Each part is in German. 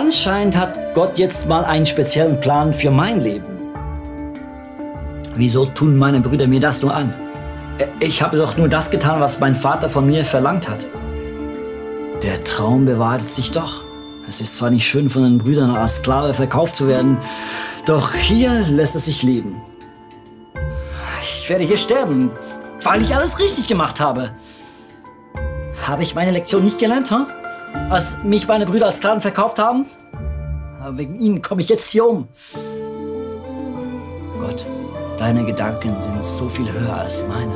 Anscheinend hat Gott jetzt mal einen speziellen Plan für mein Leben. Wieso tun meine Brüder mir das nur an? Ich habe doch nur das getan, was mein Vater von mir verlangt hat. Der Traum bewahrheitet sich doch. Es ist zwar nicht schön, von den Brüdern als Sklave verkauft zu werden, doch hier lässt es sich leben. Ich werde hier sterben, weil ich alles richtig gemacht habe. Habe ich meine Lektion nicht gelernt, huh? Als mich meine Brüder als Sklaven verkauft haben? Wegen ihnen komme ich jetzt hier um. Gott, deine Gedanken sind so viel höher als meine.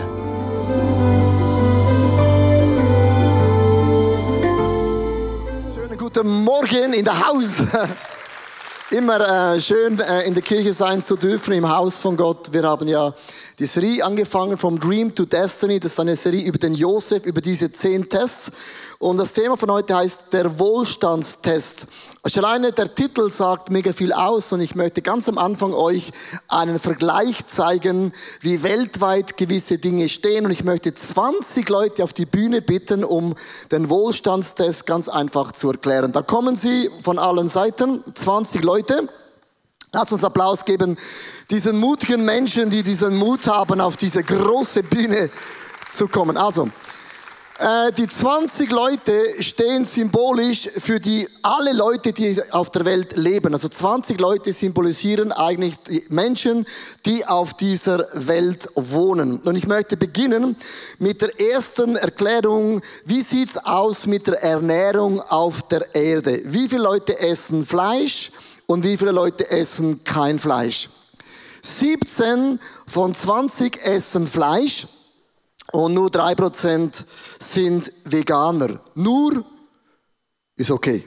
Schönen guten Morgen in der Haus. Immer äh, schön äh, in der Kirche sein zu dürfen, im Haus von Gott. Wir haben ja die Serie angefangen, From Dream to Destiny. Das ist eine Serie über den Josef, über diese zehn Tests. Und das Thema von heute heißt der Wohlstandstest. Schon alleine der Titel sagt mega viel aus und ich möchte ganz am Anfang euch einen Vergleich zeigen, wie weltweit gewisse Dinge stehen. Und ich möchte 20 Leute auf die Bühne bitten, um den Wohlstandstest ganz einfach zu erklären. Da kommen sie von allen Seiten, 20 Leute. Lass uns Applaus geben diesen mutigen Menschen, die diesen Mut haben, auf diese große Bühne zu kommen. Also, äh, die 20 Leute stehen symbolisch für die alle Leute, die auf der Welt leben. Also 20 Leute symbolisieren eigentlich die Menschen, die auf dieser Welt wohnen. Und ich möchte beginnen mit der ersten Erklärung. Wie sieht's aus mit der Ernährung auf der Erde? Wie viele Leute essen Fleisch? Und wie viele Leute essen kein Fleisch. 17 von 20 essen Fleisch und nur 3% sind Veganer. Nur ist okay.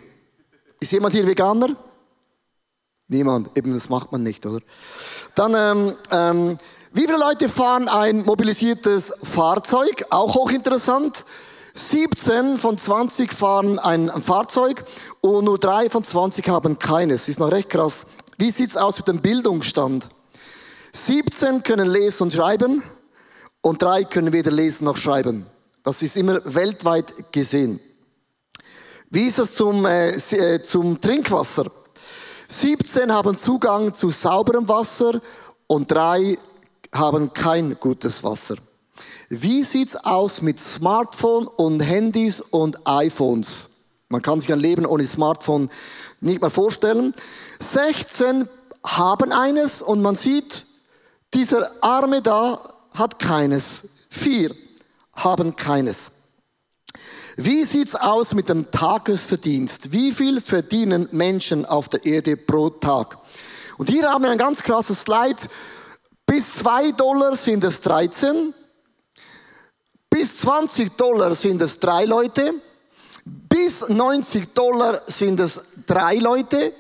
Ist jemand hier Veganer? Niemand, eben das macht man nicht, oder? Dann, ähm, ähm, wie viele Leute fahren ein mobilisiertes Fahrzeug? Auch hochinteressant. 17 von 20 fahren ein Fahrzeug und nur drei von 20 haben keines. Ist noch recht krass. Wie sieht's aus mit dem Bildungsstand? 17 können lesen und schreiben und drei können weder lesen noch schreiben. Das ist immer weltweit gesehen. Wie ist es zum, äh, äh zum Trinkwasser? 17 haben Zugang zu sauberem Wasser und drei haben kein gutes Wasser. Wie sieht's aus mit Smartphone und Handys und iPhones? Man kann sich ein Leben ohne Smartphone nicht mehr vorstellen. 16 haben eines und man sieht, dieser Arme da hat keines. Vier haben keines. Wie sieht's aus mit dem Tagesverdienst? Wie viel verdienen Menschen auf der Erde pro Tag? Und hier haben wir ein ganz krasses Slide. Bis zwei Dollar sind es 13. Bis 20 Dollar sind es drei Leute. Bis 90 Dollar sind es drei Leute.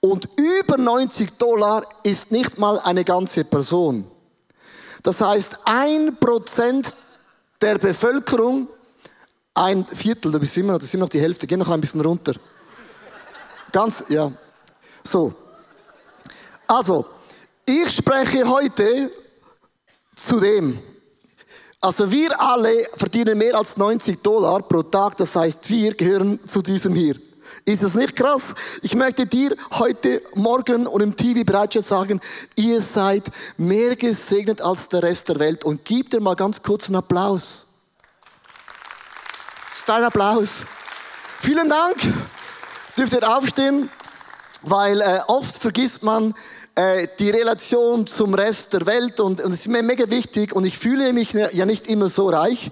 Und über 90 Dollar ist nicht mal eine ganze Person. Das heißt, ein Prozent der Bevölkerung, ein Viertel, du bist immer noch, das ist immer noch die Hälfte, geh noch ein bisschen runter. Ganz, ja. So. Also, ich spreche heute zu dem, also wir alle verdienen mehr als 90 Dollar pro Tag, das heißt wir gehören zu diesem hier. Ist es nicht krass? Ich möchte dir heute Morgen und im TV bereits sagen, ihr seid mehr gesegnet als der Rest der Welt und gib dir mal ganz kurz einen Applaus. Ist dein Applaus. Vielen Dank. Dürft ihr aufstehen, weil äh, oft vergisst man, äh, die Relation zum Rest der Welt und, es ist mir mega wichtig und ich fühle mich ja nicht immer so reich,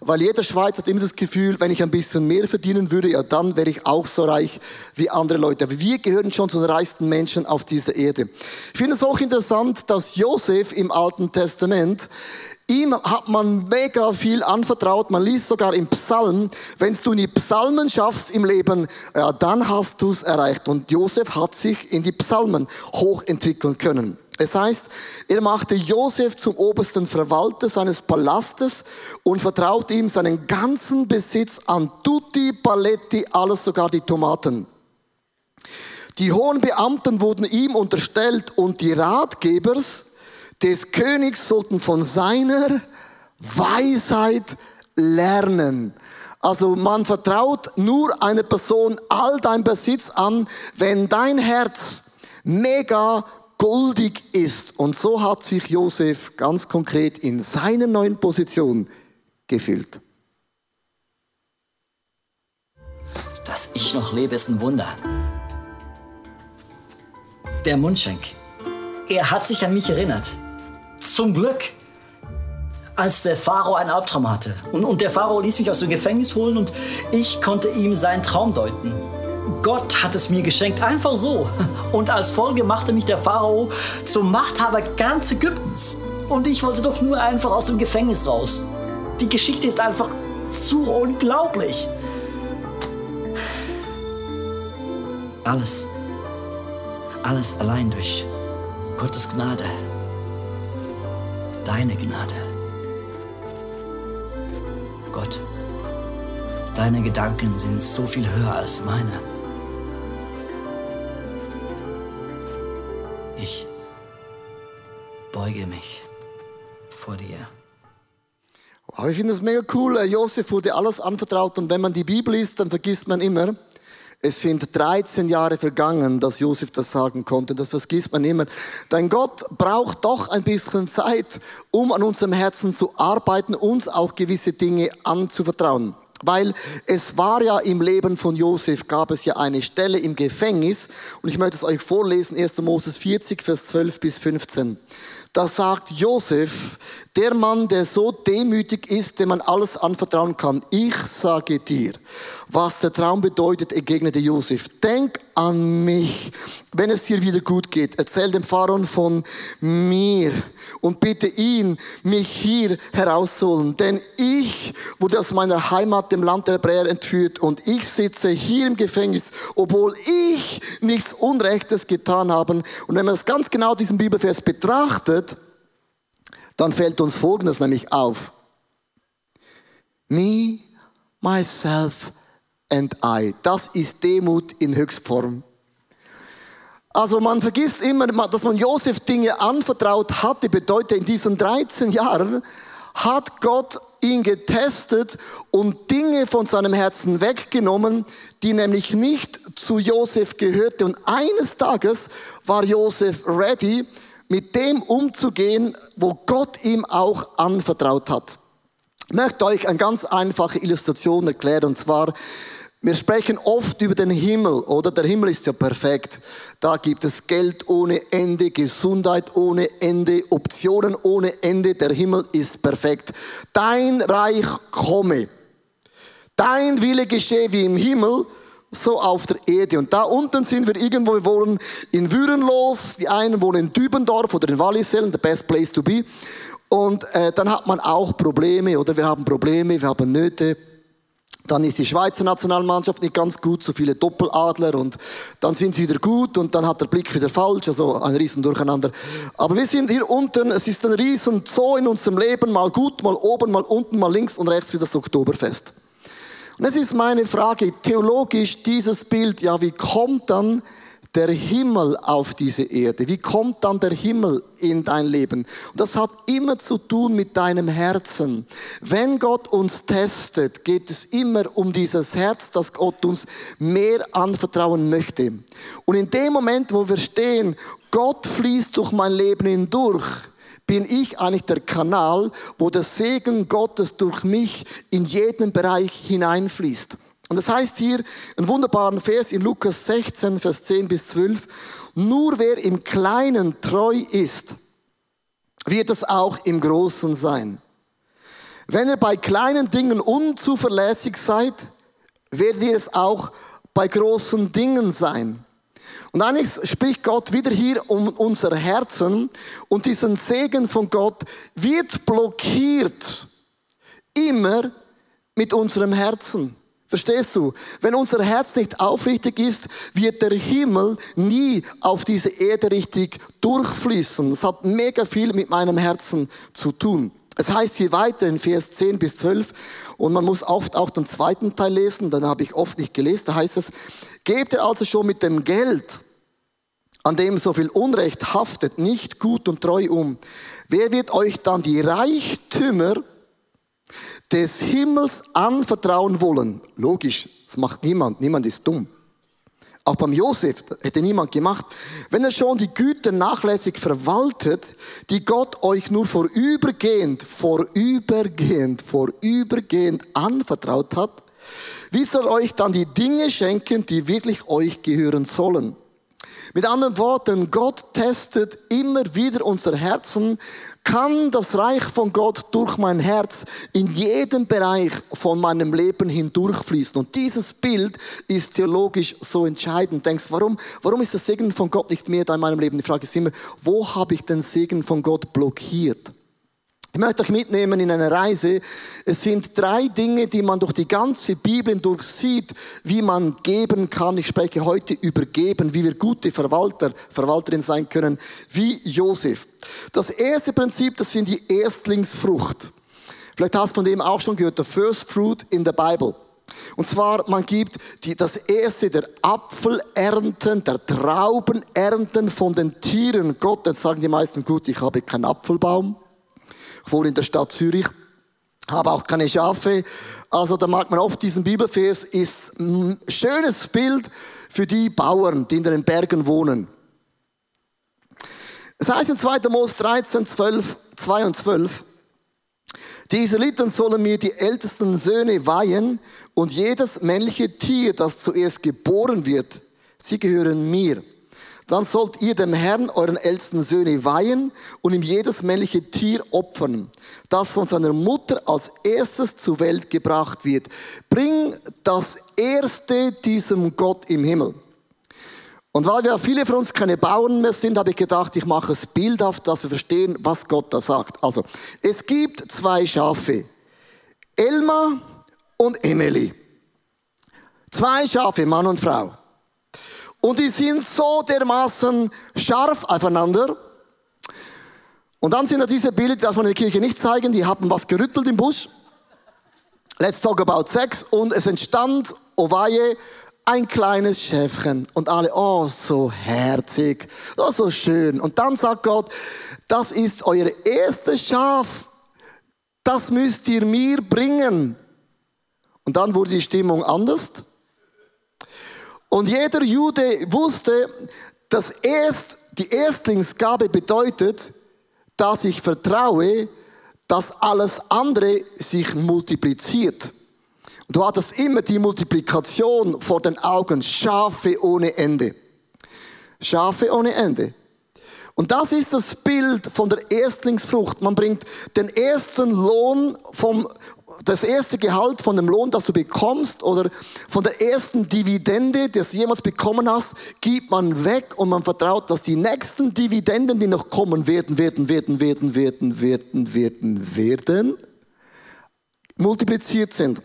weil jeder Schweizer hat immer das Gefühl, wenn ich ein bisschen mehr verdienen würde, ja dann wäre ich auch so reich wie andere Leute. Aber wir gehören schon zu den reichsten Menschen auf dieser Erde. Ich finde es auch interessant, dass Josef im Alten Testament Ihm hat man mega viel anvertraut. Man liest sogar im Psalm, wenn du in die Psalmen schaffst im Leben, ja, dann hast du es erreicht. Und Josef hat sich in die Psalmen hochentwickeln können. Es heißt, er machte Josef zum obersten Verwalter seines Palastes und vertraute ihm seinen ganzen Besitz an tutti paletti, alles sogar die Tomaten. Die hohen Beamten wurden ihm unterstellt und die Ratgebers des Königs sollten von seiner Weisheit lernen. Also man vertraut nur einer Person all dein Besitz an, wenn dein Herz mega goldig ist. Und so hat sich Josef ganz konkret in seiner neuen Position gefühlt. Dass ich noch lebe, ist ein Wunder. Der Mundschenk. Er hat sich an mich erinnert. Zum Glück. Als der Pharao einen Albtraum hatte. Und, und der Pharao ließ mich aus dem Gefängnis holen und ich konnte ihm seinen Traum deuten. Gott hat es mir geschenkt, einfach so. Und als Folge machte mich der Pharao zum Machthaber ganz Ägyptens. Und ich wollte doch nur einfach aus dem Gefängnis raus. Die Geschichte ist einfach zu unglaublich. Alles, alles allein durch Gottes Gnade. Deine Gnade. Gott, deine Gedanken sind so viel höher als meine. Ich beuge mich vor dir. Wow, ich finde das mega cool. Josef wurde alles anvertraut und wenn man die Bibel liest, dann vergisst man immer, es sind 13 Jahre vergangen, dass Josef das sagen konnte. Das vergisst man immer. Denn Gott braucht doch ein bisschen Zeit, um an unserem Herzen zu arbeiten, uns auch gewisse Dinge anzuvertrauen. Weil es war ja im Leben von Josef, gab es ja eine Stelle im Gefängnis. Und ich möchte es euch vorlesen, 1. Moses 40, Vers 12 bis 15. Da sagt Josef, der Mann, der so demütig ist, dem man alles anvertrauen kann. Ich sage dir, was der Traum bedeutet, entgegnete Josef. Denk an mich, wenn es dir wieder gut geht. Erzähl dem Pharaon von mir und bitte ihn, mich hier herauszuholen. Denn ich wurde aus meiner Heimat, dem Land der Hebräer, entführt und ich sitze hier im Gefängnis, obwohl ich nichts Unrechtes getan habe. Und wenn man das ganz genau diesen Bibelvers betrachtet, dann fällt uns Folgendes nämlich auf. Me, myself and I. Das ist Demut in Höchstform. Also man vergisst immer, dass man Josef Dinge anvertraut hatte, bedeutet in diesen 13 Jahren hat Gott ihn getestet und Dinge von seinem Herzen weggenommen, die nämlich nicht zu Josef gehörte. Und eines Tages war Josef ready, mit dem umzugehen, wo Gott ihm auch anvertraut hat. Ich möchte euch eine ganz einfache Illustration erklären, und zwar, wir sprechen oft über den Himmel, oder? Der Himmel ist ja perfekt. Da gibt es Geld ohne Ende, Gesundheit ohne Ende, Optionen ohne Ende. Der Himmel ist perfekt. Dein Reich komme. Dein Wille geschehe wie im Himmel, so auf der Erde. Und da unten sind wir irgendwo, wir wohnen in Würenlos, die einen wohnen in Dübendorf oder in Wallisellen, the best place to be. Und äh, dann hat man auch Probleme, oder wir haben Probleme, wir haben Nöte. Dann ist die Schweizer Nationalmannschaft nicht ganz gut, so viele Doppeladler und dann sind sie wieder gut und dann hat der Blick wieder falsch, also ein riesen Durcheinander. Aber wir sind hier unten, es ist ein riesen Zoo in unserem Leben, mal gut, mal oben, mal unten, mal links und rechts wie das Oktoberfest. Und es ist meine Frage, theologisch dieses Bild, ja, wie kommt dann der Himmel auf diese Erde? Wie kommt dann der Himmel in dein Leben? Und das hat immer zu tun mit deinem Herzen. Wenn Gott uns testet, geht es immer um dieses Herz, das Gott uns mehr anvertrauen möchte. Und in dem Moment, wo wir stehen, Gott fließt durch mein Leben hindurch, bin ich eigentlich der Kanal, wo der Segen Gottes durch mich in jeden Bereich hineinfließt. Und das heißt hier einen wunderbaren Vers in Lukas 16, Vers 10 bis 12. Nur wer im Kleinen treu ist, wird es auch im Großen sein. Wenn ihr bei kleinen Dingen unzuverlässig seid, werdet ihr es auch bei großen Dingen sein. Und eigentlich spricht Gott wieder hier um unser Herzen und diesen Segen von Gott wird blockiert immer mit unserem Herzen. Verstehst du? Wenn unser Herz nicht aufrichtig ist, wird der Himmel nie auf diese Erde richtig durchfließen. Das hat mega viel mit meinem Herzen zu tun. Es heißt hier weiter in Vers 10 bis 12 und man muss oft auch den zweiten Teil lesen, dann habe ich oft nicht gelesen, da heißt es, gebt ihr also schon mit dem Geld, an dem so viel Unrecht haftet, nicht gut und treu um. Wer wird euch dann die Reichtümer des Himmels anvertrauen wollen. Logisch, das macht niemand. Niemand ist dumm. Auch beim Josef hätte niemand gemacht. Wenn er schon die Güter nachlässig verwaltet, die Gott euch nur vorübergehend, vorübergehend, vorübergehend anvertraut hat, wie soll euch dann die Dinge schenken, die wirklich euch gehören sollen? Mit anderen Worten, Gott testet immer wieder unser Herzen. Kann das Reich von Gott durch mein Herz in jedem Bereich von meinem Leben hindurchfließen? Und dieses Bild ist theologisch so entscheidend. Denkst, warum, warum ist das Segen von Gott nicht mehr da in meinem Leben? Die Frage ist immer, wo habe ich den Segen von Gott blockiert? Ich möchte euch mitnehmen in eine Reise. Es sind drei Dinge, die man durch die ganze Bibel hindurch sieht, wie man geben kann. Ich spreche heute über geben, wie wir gute Verwalter, Verwalterin sein können, wie Josef. Das erste Prinzip, das sind die Erstlingsfrucht. Vielleicht hast du von dem auch schon gehört, the first fruit in the Bible. Und zwar, man gibt die, das erste der Apfelernten, der Traubenernten von den Tieren Gott. Dann sagen die meisten, gut, ich habe keinen Apfelbaum. Ich wohne in der Stadt Zürich, habe auch keine Schafe. Also da mag man oft diesen Bibelvers, ist ein schönes Bild für die Bauern, die in den Bergen wohnen. Es heißt in 2. Mose 13, 12, 2 und 12, die Israeliten sollen mir die ältesten Söhne weihen und jedes männliche Tier, das zuerst geboren wird, sie gehören mir. Dann sollt ihr dem Herrn euren ältesten Söhne weihen und ihm jedes männliche Tier opfern, das von seiner Mutter als erstes zur Welt gebracht wird. Bring das Erste diesem Gott im Himmel. Und weil wir viele von uns keine Bauern mehr sind, habe ich gedacht, ich mache es bildhaft, dass wir verstehen, was Gott da sagt. Also, es gibt zwei Schafe. Elma und Emily. Zwei Schafe, Mann und Frau. Und die sind so dermaßen scharf aufeinander. Und dann sind da diese Bilder, die darf man in der Kirche nicht zeigen, die haben was gerüttelt im Busch. Let's talk about sex. Und es entstand, oh ein kleines Schäfchen. Und alle, oh, so herzig, oh, so schön. Und dann sagt Gott, das ist euer erstes Schaf. Das müsst ihr mir bringen. Und dann wurde die Stimmung anders. Und jeder Jude wusste, dass erst die Erstlingsgabe bedeutet, dass ich vertraue, dass alles andere sich multipliziert. Du hattest immer die Multiplikation vor den Augen, Schafe ohne Ende. Schafe ohne Ende. Und das ist das Bild von der Erstlingsfrucht. Man bringt den ersten Lohn vom, das erste Gehalt von dem Lohn, das du bekommst oder von der ersten Dividende, die du jemals bekommen hast, gibt man weg und man vertraut, dass die nächsten Dividenden, die noch kommen werden, werden, werden, werden, werden, werden, werden, werden, multipliziert sind.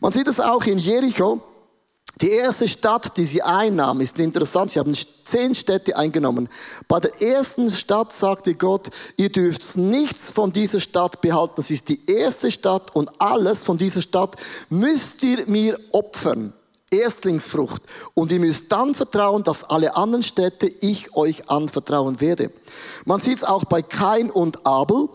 Man sieht es auch in Jericho. Die erste Stadt, die sie einnahm, ist interessant. Sie haben zehn Städte eingenommen. Bei der ersten Stadt sagte Gott, ihr dürft nichts von dieser Stadt behalten. Das ist die erste Stadt und alles von dieser Stadt müsst ihr mir opfern. Erstlingsfrucht. Und ihr müsst dann vertrauen, dass alle anderen Städte ich euch anvertrauen werde. Man sieht es auch bei Kain und Abel.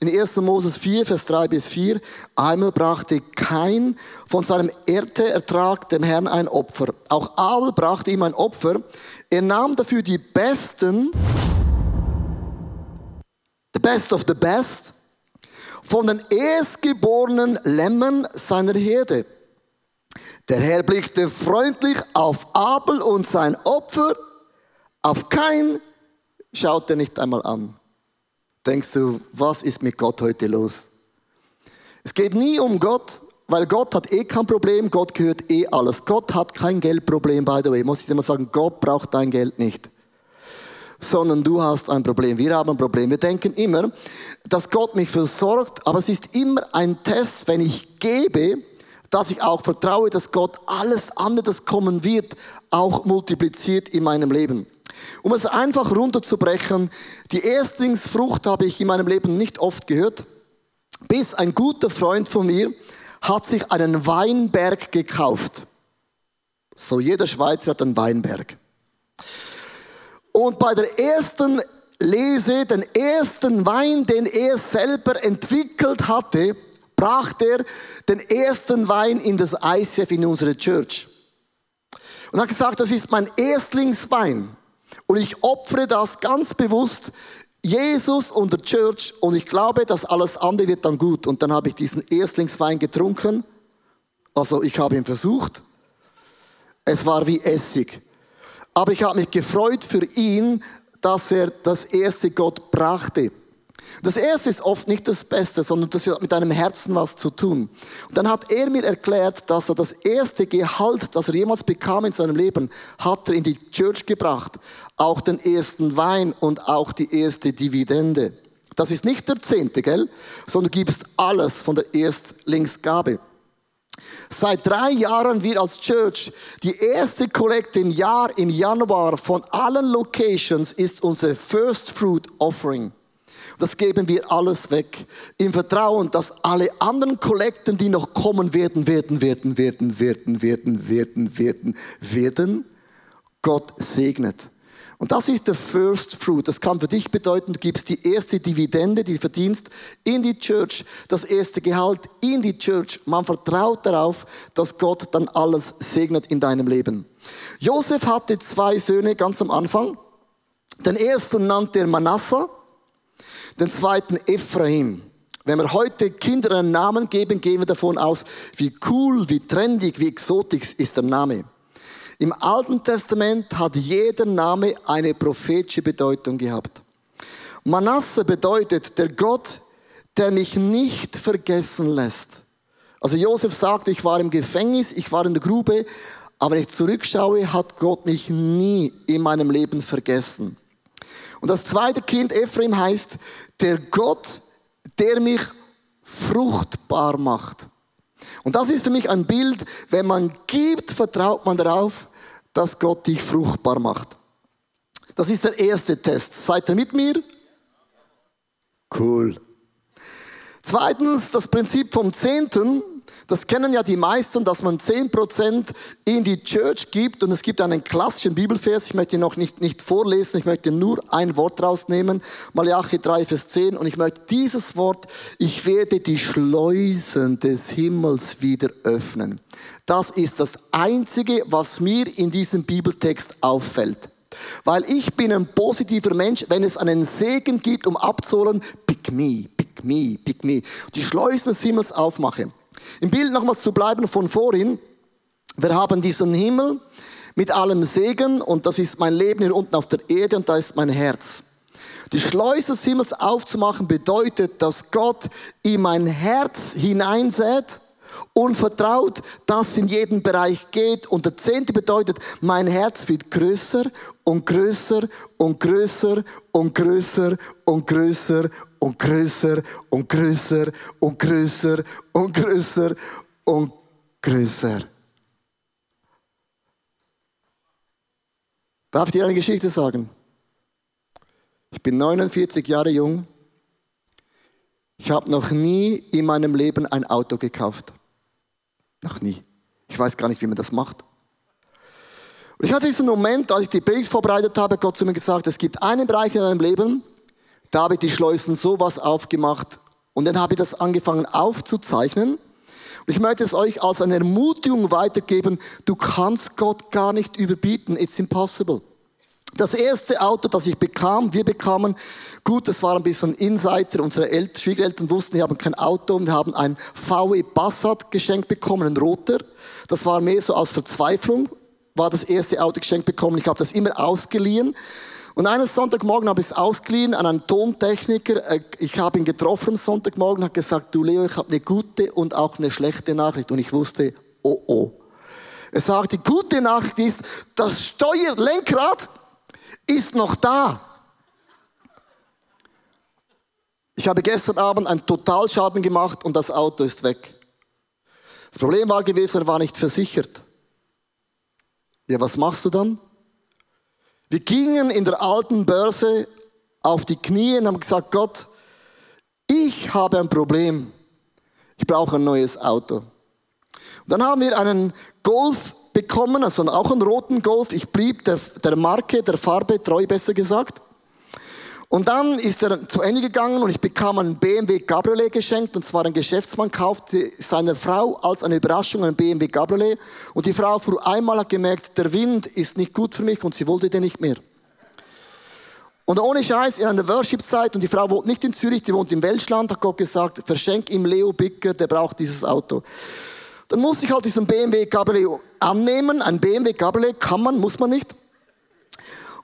In 1. Moses 4, Vers 3 bis 4, einmal brachte kein von seinem Ernteertrag dem Herrn ein Opfer. Auch Abel brachte ihm ein Opfer. Er nahm dafür die besten, the best of the best, von den erstgeborenen Lämmen seiner Herde. Der Herr blickte freundlich auf Abel und sein Opfer, auf kein schaut er nicht einmal an denkst du, was ist mit Gott heute los? Es geht nie um Gott, weil Gott hat eh kein Problem, Gott gehört eh alles. Gott hat kein Geldproblem, by the way. Muss ich dir mal sagen, Gott braucht dein Geld nicht. Sondern du hast ein Problem. Wir haben ein Problem. Wir denken immer, dass Gott mich versorgt, aber es ist immer ein Test, wenn ich gebe, dass ich auch vertraue, dass Gott alles andere, das kommen wird, auch multipliziert in meinem Leben. Um es einfach runterzubrechen, die Erstlingsfrucht habe ich in meinem Leben nicht oft gehört, bis ein guter Freund von mir hat sich einen Weinberg gekauft. So jeder Schweizer hat einen Weinberg. Und bei der ersten Lese, den ersten Wein, den er selber entwickelt hatte, brachte er den ersten Wein in das ICF in unsere Church. Und hat gesagt, das ist mein Erstlingswein. Und ich opfere das ganz bewusst Jesus und der Church und ich glaube, dass alles andere wird dann gut. Und dann habe ich diesen Erstlingswein getrunken. Also ich habe ihn versucht. Es war wie Essig. Aber ich habe mich gefreut für ihn, dass er das erste Gott brachte. Das erste ist oft nicht das Beste, sondern das hat mit deinem Herzen was zu tun. Und dann hat er mir erklärt, dass er das erste Gehalt, das er jemals bekam in seinem Leben, hat er in die Church gebracht. Auch den ersten Wein und auch die erste Dividende. Das ist nicht der Zehnte, gell? Sondern du gibst alles von der Erstlingsgabe. Seit drei Jahren wir als Church die erste Kollekte im Jahr, im Januar von allen Locations ist unser First Fruit Offering. Das geben wir alles weg. Im Vertrauen, dass alle anderen Kollekten, die noch kommen werden, werden, werden, werden, werden, werden, werden, werden, werden, Gott segnet. Und das ist der First Fruit. Das kann für dich bedeuten, du gibst die erste Dividende, die du verdienst, in die Church, das erste Gehalt in die Church. Man vertraut darauf, dass Gott dann alles segnet in deinem Leben. Josef hatte zwei Söhne ganz am Anfang. Den ersten nannte er Manasseh den zweiten Ephraim. Wenn wir heute Kindern einen Namen geben, gehen wir davon aus, wie cool, wie trendig, wie exotisch ist der Name. Im Alten Testament hat jeder Name eine prophetische Bedeutung gehabt. Manasse bedeutet der Gott, der mich nicht vergessen lässt. Also Josef sagt, ich war im Gefängnis, ich war in der Grube, aber wenn ich zurückschaue, hat Gott mich nie in meinem Leben vergessen. Und das zweite Kind, Ephraim, heißt, der Gott, der mich fruchtbar macht. Und das ist für mich ein Bild, wenn man gibt, vertraut man darauf, dass Gott dich fruchtbar macht. Das ist der erste Test. Seid ihr mit mir? Cool. Zweitens, das Prinzip vom Zehnten. Das kennen ja die meisten, dass man 10% in die Church gibt. Und es gibt einen klassischen Bibelvers, ich möchte ihn noch nicht, nicht vorlesen, ich möchte nur ein Wort rausnehmen. Malachi 3, Vers 10. Und ich möchte dieses Wort, ich werde die Schleusen des Himmels wieder öffnen. Das ist das Einzige, was mir in diesem Bibeltext auffällt. Weil ich bin ein positiver Mensch, wenn es einen Segen gibt, um abzuholen, pick me, pick me, pick me. Die Schleusen des Himmels aufmache. Im Bild nochmals zu bleiben von vorhin. Wir haben diesen Himmel mit allem Segen und das ist mein Leben hier unten auf der Erde und da ist mein Herz. Die Schleuse des Himmels aufzumachen bedeutet, dass Gott in mein Herz hineinsät und vertraut, dass in jeden Bereich geht. Und der Zehnte bedeutet, mein Herz wird größer und größer und größer und größer und größer und größer und größer und größer und größer und größer. Darf ich dir eine Geschichte sagen? Ich bin 49 Jahre jung. Ich habe noch nie in meinem Leben ein Auto gekauft. Noch nie. Ich weiß gar nicht, wie man das macht. Und ich hatte diesen Moment, als ich die Predigt vorbereitet habe, Gott zu mir gesagt, es gibt einen Bereich in deinem Leben, da habe ich die Schleusen sowas aufgemacht und dann habe ich das angefangen aufzuzeichnen. Und ich möchte es euch als eine Ermutigung weitergeben, du kannst Gott gar nicht überbieten, it's impossible. Das erste Auto, das ich bekam, wir bekamen, gut, das war ein bisschen Insider, unsere Eltern, Schwiegereltern wussten, wir haben kein Auto, wir haben ein VW Passat geschenkt bekommen, ein roter. Das war mehr so aus Verzweiflung, war das erste Auto geschenkt bekommen. Ich habe das immer ausgeliehen. Und eines Sonntagmorgen habe ich es ausgeliehen an einen Tontechniker. Äh, ich habe ihn getroffen Sonntagmorgen, hat gesagt, du Leo, ich habe eine gute und auch eine schlechte Nachricht. Und ich wusste, oh oh. Er sagt, die gute Nachricht ist, das Steuerlenkrad ist noch da. Ich habe gestern Abend einen Totalschaden gemacht und das Auto ist weg. Das Problem war gewesen, er war nicht versichert. Ja, was machst du dann? Wir gingen in der alten Börse auf die Knie und haben gesagt, Gott, ich habe ein Problem. Ich brauche ein neues Auto. Und dann haben wir einen Golf bekommen, also auch einen roten Golf. Ich blieb der, der Marke, der Farbe treu, besser gesagt. Und dann ist er zu Ende gegangen und ich bekam einen BMW Cabriolet geschenkt. Und zwar ein Geschäftsmann kaufte seiner Frau als eine Überraschung einen BMW Cabriolet. Und die Frau fuhr einmal, hat gemerkt, der Wind ist nicht gut für mich und sie wollte den nicht mehr. Und ohne Scheiß, in einer Worship-Zeit, und die Frau wohnt nicht in Zürich, die wohnt im Welschland, hat Gott gesagt, verschenk ihm Leo Bicker, der braucht dieses Auto. Dann muss ich halt diesen BMW Cabriolet annehmen. Ein BMW Cabriolet kann man, muss man nicht.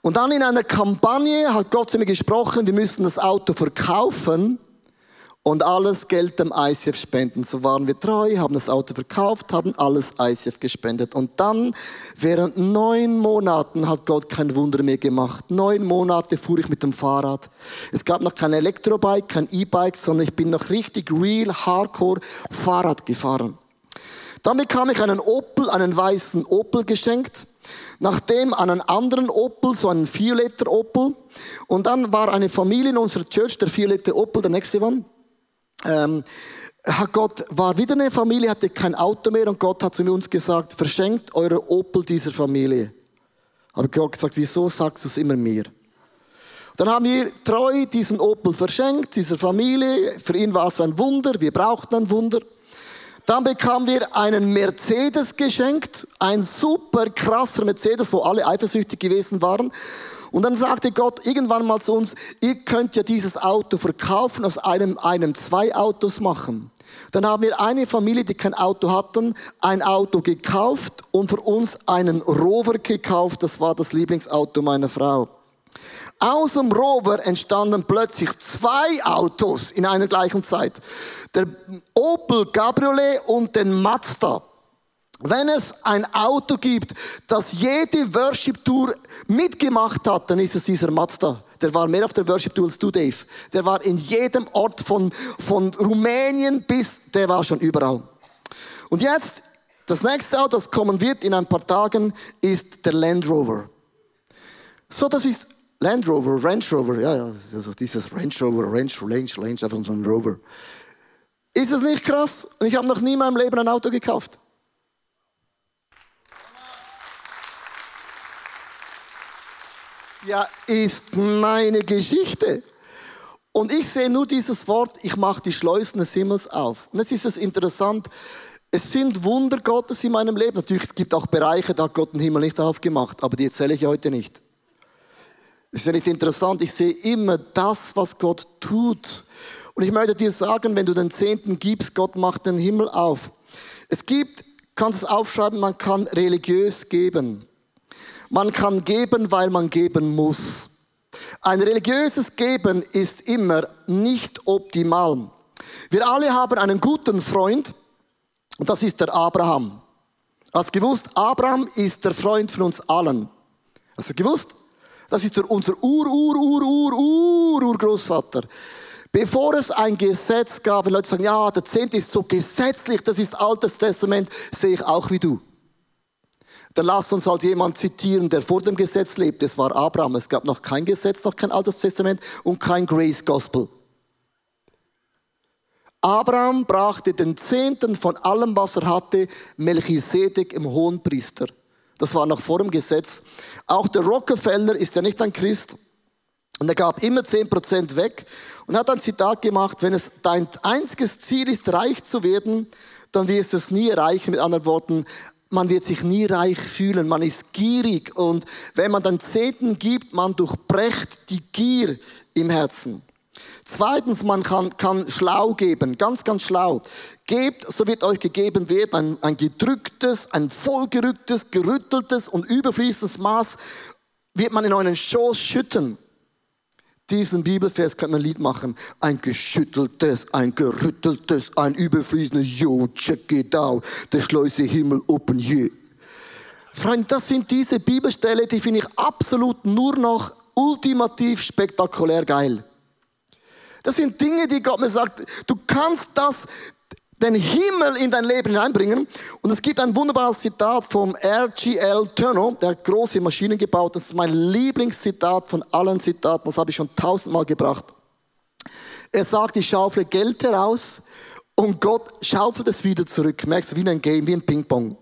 Und dann in einer Kampagne hat Gott zu mir gesprochen, wir müssen das Auto verkaufen und alles Geld dem ICF spenden. So waren wir treu, haben das Auto verkauft, haben alles ICF gespendet. Und dann, während neun Monaten hat Gott kein Wunder mehr gemacht. Neun Monate fuhr ich mit dem Fahrrad. Es gab noch kein Elektrobike, kein E-Bike, sondern ich bin noch richtig real, hardcore Fahrrad gefahren. Dann bekam ich einen Opel, einen weißen Opel geschenkt. Nachdem einen anderen Opel, so einen violetter Opel. Und dann war eine Familie in unserer Church, der violette Opel, der nächste one. Ähm, Gott war wieder eine Familie, hatte kein Auto mehr und Gott hat zu uns gesagt, verschenkt eure Opel dieser Familie. Aber Gott gesagt, wieso sagst du es immer mir? Dann haben wir treu diesen Opel verschenkt, dieser Familie. Für ihn war es ein Wunder, wir brauchten ein Wunder. Dann bekamen wir einen Mercedes geschenkt, ein super krasser Mercedes, wo alle eifersüchtig gewesen waren. Und dann sagte Gott irgendwann mal zu uns, ihr könnt ja dieses Auto verkaufen, aus einem, einem zwei Autos machen. Dann haben wir eine Familie, die kein Auto hatten, ein Auto gekauft und für uns einen Rover gekauft. Das war das Lieblingsauto meiner Frau. Aus dem Rover entstanden plötzlich zwei Autos in einer gleichen Zeit. Der Opel Cabriolet und den Mazda. Wenn es ein Auto gibt, das jede Worship-Tour mitgemacht hat, dann ist es dieser Mazda. Der war mehr auf der Worship-Tour als du, Dave. Der war in jedem Ort von, von Rumänien bis, der war schon überall. Und jetzt, das nächste Auto, das kommen wird in ein paar Tagen, ist der Land Rover. So, das ist Land Rover, Range Rover, ja, ja, also dieses Range Rover, Range, Range, Range, einfach so ein Rover. Ist es nicht krass? Und ich habe noch nie in meinem Leben ein Auto gekauft. Ja, ist meine Geschichte. Und ich sehe nur dieses Wort, ich mache die Schleusen des Himmels auf. Und jetzt ist es interessant, es sind Wunder Gottes in meinem Leben. Natürlich, es gibt auch Bereiche, da hat Gott den Himmel nicht aufgemacht, aber die erzähle ich heute nicht. Ist ja nicht interessant. Ich sehe immer das, was Gott tut. Und ich möchte dir sagen, wenn du den Zehnten gibst, Gott macht den Himmel auf. Es gibt, kannst es aufschreiben, man kann religiös geben. Man kann geben, weil man geben muss. Ein religiöses Geben ist immer nicht optimal. Wir alle haben einen guten Freund und das ist der Abraham. Hast du gewusst, Abraham ist der Freund von uns allen. Hast du gewusst? Das ist unser Ur, Ur, Ur, Ur, Ur, Urgroßvater. Bevor es ein Gesetz gab, wenn Leute sagen, ja, der Zehnte ist so gesetzlich, das ist Altes Testament, sehe ich auch wie du. Dann lass uns halt jemand zitieren, der vor dem Gesetz lebt. Das war Abraham. Es gab noch kein Gesetz, noch kein Altes Testament und kein Grace Gospel. Abraham brachte den Zehnten von allem, was er hatte, Melchisedek im Hohenpriester. Das war noch vor dem Gesetz. Auch der Rockefeller ist ja nicht ein Christ. Und er gab immer 10% weg und hat ein Zitat gemacht, wenn es dein einziges Ziel ist, reich zu werden, dann wirst du es nie erreichen. Mit anderen Worten, man wird sich nie reich fühlen, man ist gierig und wenn man dann Zehnten gibt, man durchbrecht die Gier im Herzen. Zweitens, man kann, kann schlau geben, ganz, ganz schlau. Gebt, so wird euch gegeben werden, ein, ein gedrücktes, ein vollgerücktes, gerütteltes und überfließendes Maß wird man in euren Schoß schütten. Diesen Bibelvers kann man ein Lied machen. Ein geschütteltes, ein gerütteltes, ein überfließendes, yo, check it out, der Schleuse Himmel open je. Freund, das sind diese Bibelstelle, die finde ich absolut nur noch ultimativ spektakulär geil. Das sind Dinge, die Gott mir sagt, du kannst das, den Himmel in dein Leben hineinbringen. Und es gibt ein wunderbares Zitat vom R.G.L. Turner, der hat große Maschinen gebaut. Das ist mein Lieblingszitat von allen Zitaten. Das habe ich schon tausendmal gebracht. Er sagt, ich schaufle Geld heraus und Gott schaufelt es wieder zurück. Merkst du, wie ein Game, wie ein Ping-Pong.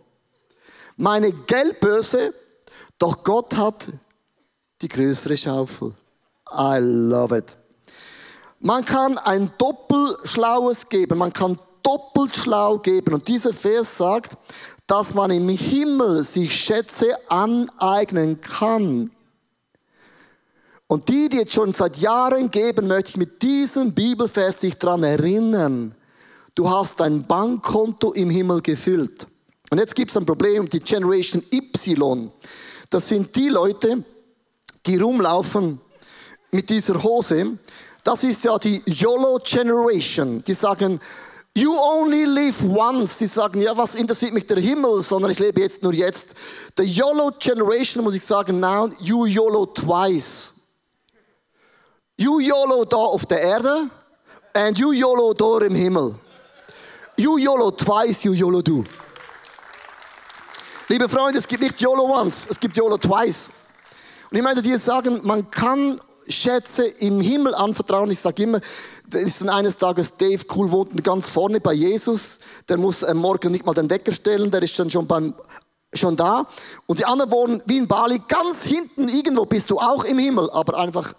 Meine Geldbörse, doch Gott hat die größere Schaufel. I love it. Man kann ein Doppelschlaues geben, man kann doppelt schlau geben. Und dieser Vers sagt, dass man im Himmel sich Schätze aneignen kann. Und die, die jetzt schon seit Jahren geben, möchte ich mit diesem Bibelvers sich daran erinnern. Du hast dein Bankkonto im Himmel gefüllt. Und jetzt gibt es ein Problem, die Generation Y. Das sind die Leute, die rumlaufen mit dieser Hose. Das ist ja die YOLO Generation. Die sagen, You only live once. Die sagen, ja, was interessiert mich der Himmel, sondern ich lebe jetzt nur jetzt. The YOLO Generation, muss ich sagen, now you YOLO twice. You YOLO da auf der Erde and you YOLO da im Himmel. You YOLO twice, you YOLO do. Liebe Freunde, es gibt nicht YOLO once, es gibt YOLO twice. Und ich möchte dir sagen, man kann Schätze im Himmel anvertrauen. Ich sage immer, das ist dann eines Tages Dave Cool wohnt ganz vorne bei Jesus. Der muss am Morgen nicht mal den Wecker stellen, der ist dann schon beim schon da. Und die anderen wohnen wie in Bali ganz hinten irgendwo bist du auch im Himmel, aber einfach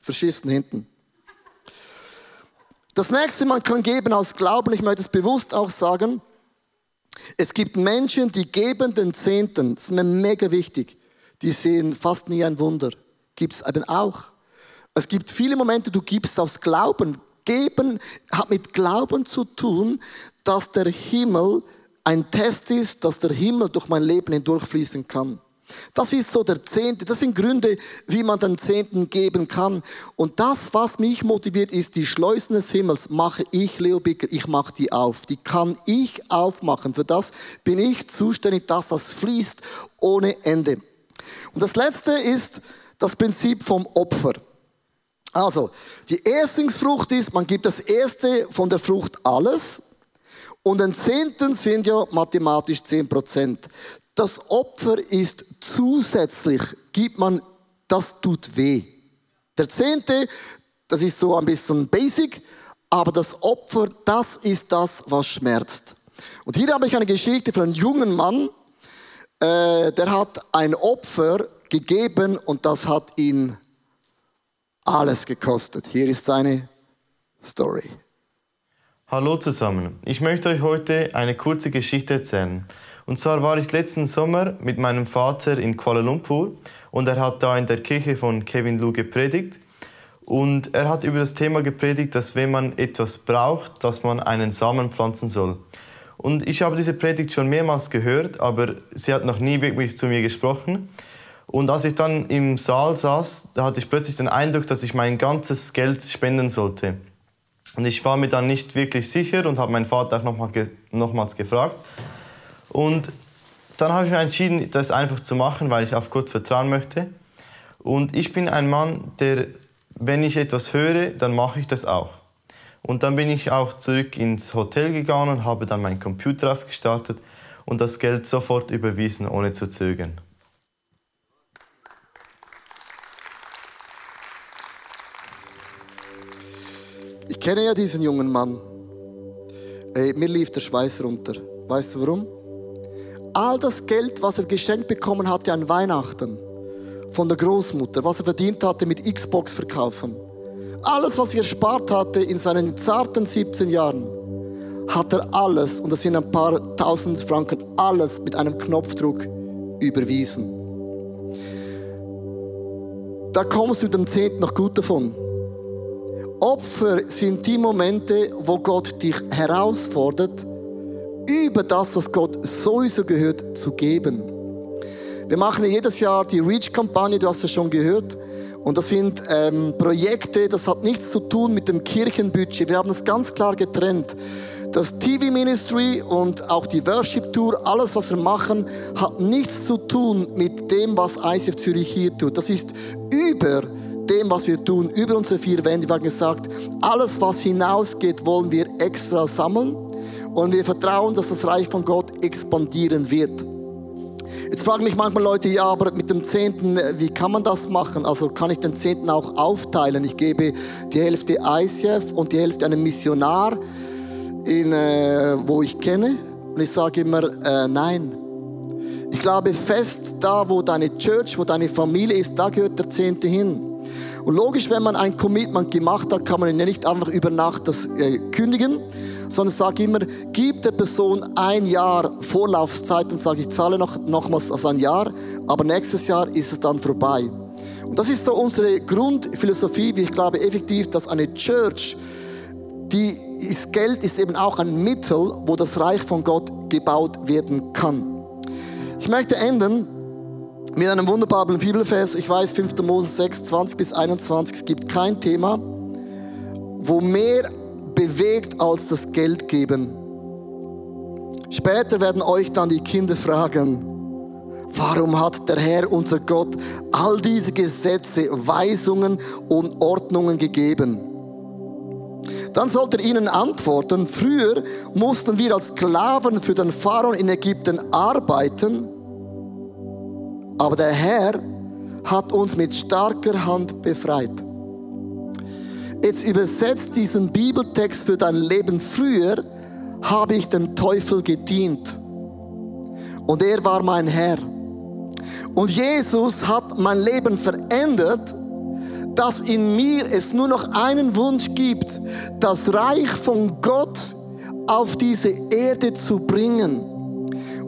verschissen hinten. Das nächste, man kann geben aus Glauben, ich möchte es bewusst auch sagen, es gibt Menschen, die geben den Zehnten, das ist mir mega wichtig, die sehen fast nie ein Wunder. Gibt es eben auch. Es gibt viele Momente, du gibst aus Glauben. Geben hat mit Glauben zu tun, dass der Himmel ein Test ist, dass der Himmel durch mein Leben hindurchfließen kann. Das ist so der Zehnte. Das sind Gründe, wie man den Zehnten geben kann. Und das, was mich motiviert, ist, die Schleusen des Himmels mache ich, Leo Bicker, ich mache die auf. Die kann ich aufmachen. Für das bin ich zuständig, dass das fließt ohne Ende. Und das Letzte ist das Prinzip vom Opfer. Also, die Erstlingsfrucht ist, man gibt das Erste von der Frucht alles. Und den Zehnten sind ja mathematisch zehn Prozent. Das Opfer ist zusätzlich, gibt man, das tut weh. Der Zehnte, das ist so ein bisschen basic, aber das Opfer, das ist das, was schmerzt. Und hier habe ich eine Geschichte von einem jungen Mann, äh, der hat ein Opfer gegeben und das hat ihn alles gekostet. Hier ist seine Story. Hallo zusammen. Ich möchte euch heute eine kurze Geschichte erzählen. Und zwar war ich letzten Sommer mit meinem Vater in Kuala Lumpur und er hat da in der Kirche von Kevin Lu gepredigt. Und er hat über das Thema gepredigt, dass wenn man etwas braucht, dass man einen Samen pflanzen soll. Und ich habe diese Predigt schon mehrmals gehört, aber sie hat noch nie wirklich zu mir gesprochen. Und als ich dann im Saal saß, da hatte ich plötzlich den Eindruck, dass ich mein ganzes Geld spenden sollte. Und ich war mir dann nicht wirklich sicher und habe meinen Vater auch nochmals gefragt. Und dann habe ich mich entschieden, das einfach zu machen, weil ich auf Gott vertrauen möchte. Und ich bin ein Mann, der, wenn ich etwas höre, dann mache ich das auch. Und dann bin ich auch zurück ins Hotel gegangen und habe dann meinen Computer aufgestartet und das Geld sofort überwiesen, ohne zu zögern. Kenne ja diesen jungen Mann. Ey, mir lief der Schweiß runter. Weißt du warum? all das Geld, was er geschenkt bekommen hatte an Weihnachten von der Großmutter, was er verdient hatte mit Xbox verkaufen, alles, was er erspart hatte in seinen zarten 17 Jahren, hat er alles, und das sind ein paar tausend Franken, alles mit einem Knopfdruck überwiesen. Da kommst du dem Zehnten noch gut davon. Opfer sind die Momente, wo Gott dich herausfordert, über das, was Gott sowieso gehört, zu geben. Wir machen jedes Jahr die Reach-Kampagne, du hast es schon gehört. Und das sind ähm, Projekte, das hat nichts zu tun mit dem Kirchenbudget. Wir haben das ganz klar getrennt. Das TV-Ministry und auch die Worship-Tour, alles, was wir machen, hat nichts zu tun mit dem, was ICF Zürich hier tut. Das ist über dem, was wir tun, über unsere vier Wände. Wir haben gesagt, alles, was hinausgeht, wollen wir extra sammeln. Und wir vertrauen, dass das Reich von Gott expandieren wird. Jetzt fragen mich manchmal Leute, ja, aber mit dem Zehnten, wie kann man das machen? Also kann ich den Zehnten auch aufteilen? Ich gebe die Hälfte ICF und die Hälfte einem Missionar, in, äh, wo ich kenne. Und ich sage immer, äh, nein. Ich glaube fest, da wo deine Church, wo deine Familie ist, da gehört der Zehnte hin. Und logisch, wenn man ein Commitment gemacht hat, kann man nicht einfach über Nacht das äh, kündigen, sondern sag immer, gib der Person ein Jahr Vorlaufzeit und sage, ich zahle noch, nochmals also ein Jahr, aber nächstes Jahr ist es dann vorbei. Und das ist so unsere Grundphilosophie, wie ich glaube effektiv, dass eine Church, die ist, Geld ist eben auch ein Mittel, wo das Reich von Gott gebaut werden kann. Ich möchte enden mit einem wunderbaren Bibelvers. Ich weiß, 5. Mose 6, 20 bis 21. Es gibt kein Thema, wo mehr bewegt als das Geld geben. Später werden euch dann die Kinder fragen, warum hat der Herr, unser Gott, all diese Gesetze, Weisungen und Ordnungen gegeben? Dann sollte er ihnen antworten, früher mussten wir als Sklaven für den Pharao in Ägypten arbeiten, aber der Herr hat uns mit starker Hand befreit. Jetzt übersetzt diesen Bibeltext für dein Leben. Früher habe ich dem Teufel gedient und er war mein Herr. Und Jesus hat mein Leben verändert dass in mir es nur noch einen Wunsch gibt, das Reich von Gott auf diese Erde zu bringen.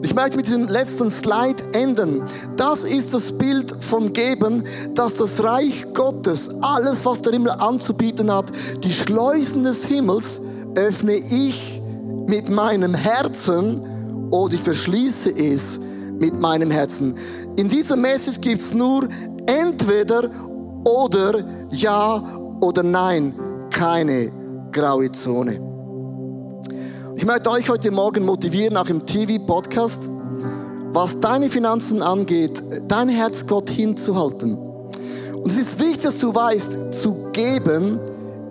Ich möchte mit diesem letzten Slide enden. Das ist das Bild von Geben, dass das Reich Gottes, alles, was der Himmel anzubieten hat, die Schleusen des Himmels, öffne ich mit meinem Herzen oder ich verschließe es mit meinem Herzen. In dieser Message gibt es nur entweder oder ja oder nein, keine graue Zone. Ich möchte euch heute Morgen motivieren, auch im TV-Podcast, was deine Finanzen angeht, dein Herz Gott hinzuhalten. Und es ist wichtig, dass du weißt, zu geben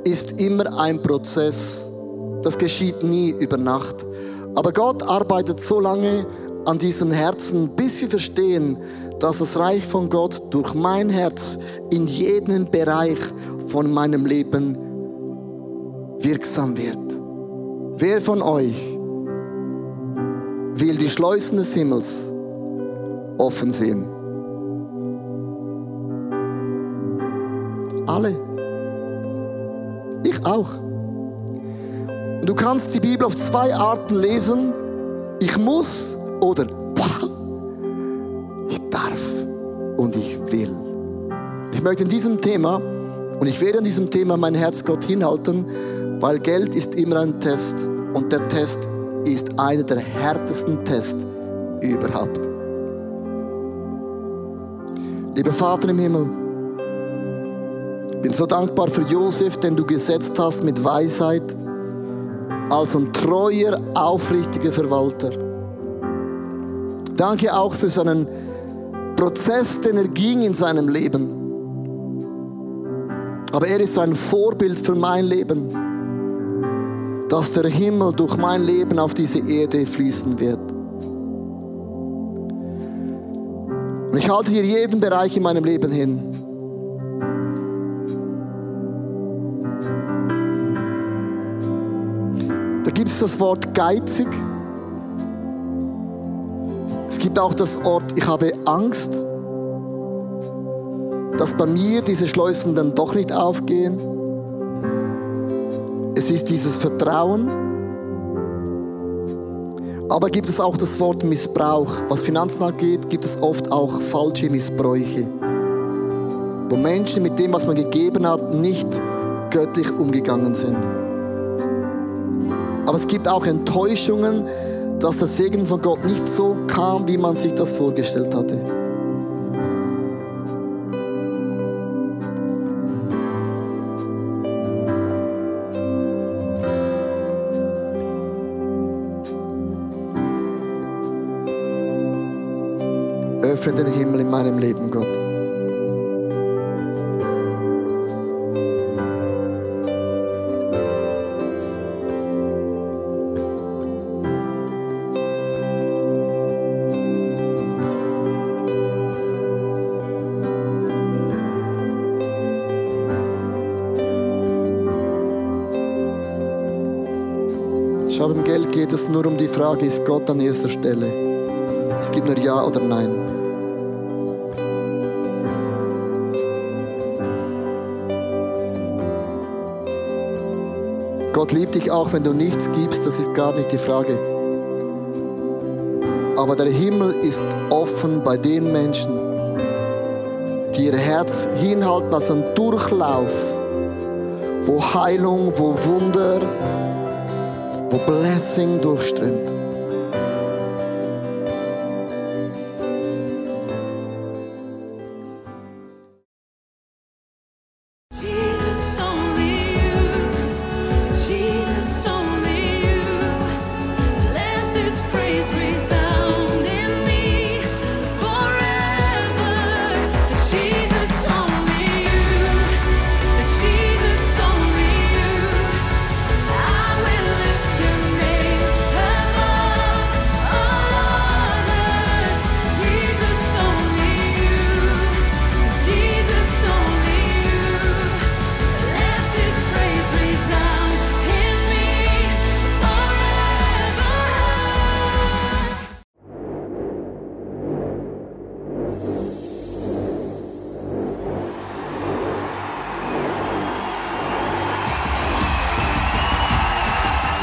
ist immer ein Prozess. Das geschieht nie über Nacht. Aber Gott arbeitet so lange an diesen Herzen, bis wir verstehen, dass das Reich von Gott durch mein Herz in jedem Bereich von meinem Leben wirksam wird. Wer von euch will die Schleusen des Himmels offen sehen? Alle. Ich auch. Du kannst die Bibel auf zwei Arten lesen. Ich muss oder und ich will. Ich möchte in diesem Thema und ich werde in diesem Thema mein Herz Gott hinhalten, weil Geld ist immer ein Test und der Test ist einer der härtesten Tests überhaupt. Lieber Vater im Himmel, ich bin so dankbar für Josef, den du gesetzt hast mit Weisheit als ein treuer, aufrichtiger Verwalter. Danke auch für seinen Prozess, den er ging in seinem Leben. Aber er ist ein Vorbild für mein Leben, dass der Himmel durch mein Leben auf diese Erde fließen wird. Und ich halte hier jeden Bereich in meinem Leben hin. Da gibt es das Wort geizig gibt auch das Ort, ich habe Angst, dass bei mir diese Schleusen dann doch nicht aufgehen. Es ist dieses Vertrauen. Aber gibt es auch das Wort Missbrauch. Was Finanzen angeht, gibt es oft auch falsche Missbräuche. Wo Menschen mit dem, was man gegeben hat, nicht göttlich umgegangen sind. Aber es gibt auch Enttäuschungen, dass der Segen von Gott nicht so kam, wie man sich das vorgestellt hatte. Meinem Leben, Gott. Schau, beim Geld geht es nur um die Frage, ist Gott an erster Stelle? Es gibt nur Ja oder Nein. Gott liebt dich auch, wenn du nichts gibst, das ist gar nicht die Frage. Aber der Himmel ist offen bei den Menschen, die ihr Herz hinhalten als ein Durchlauf, wo Heilung, wo Wunder, wo Blessing durchströmt.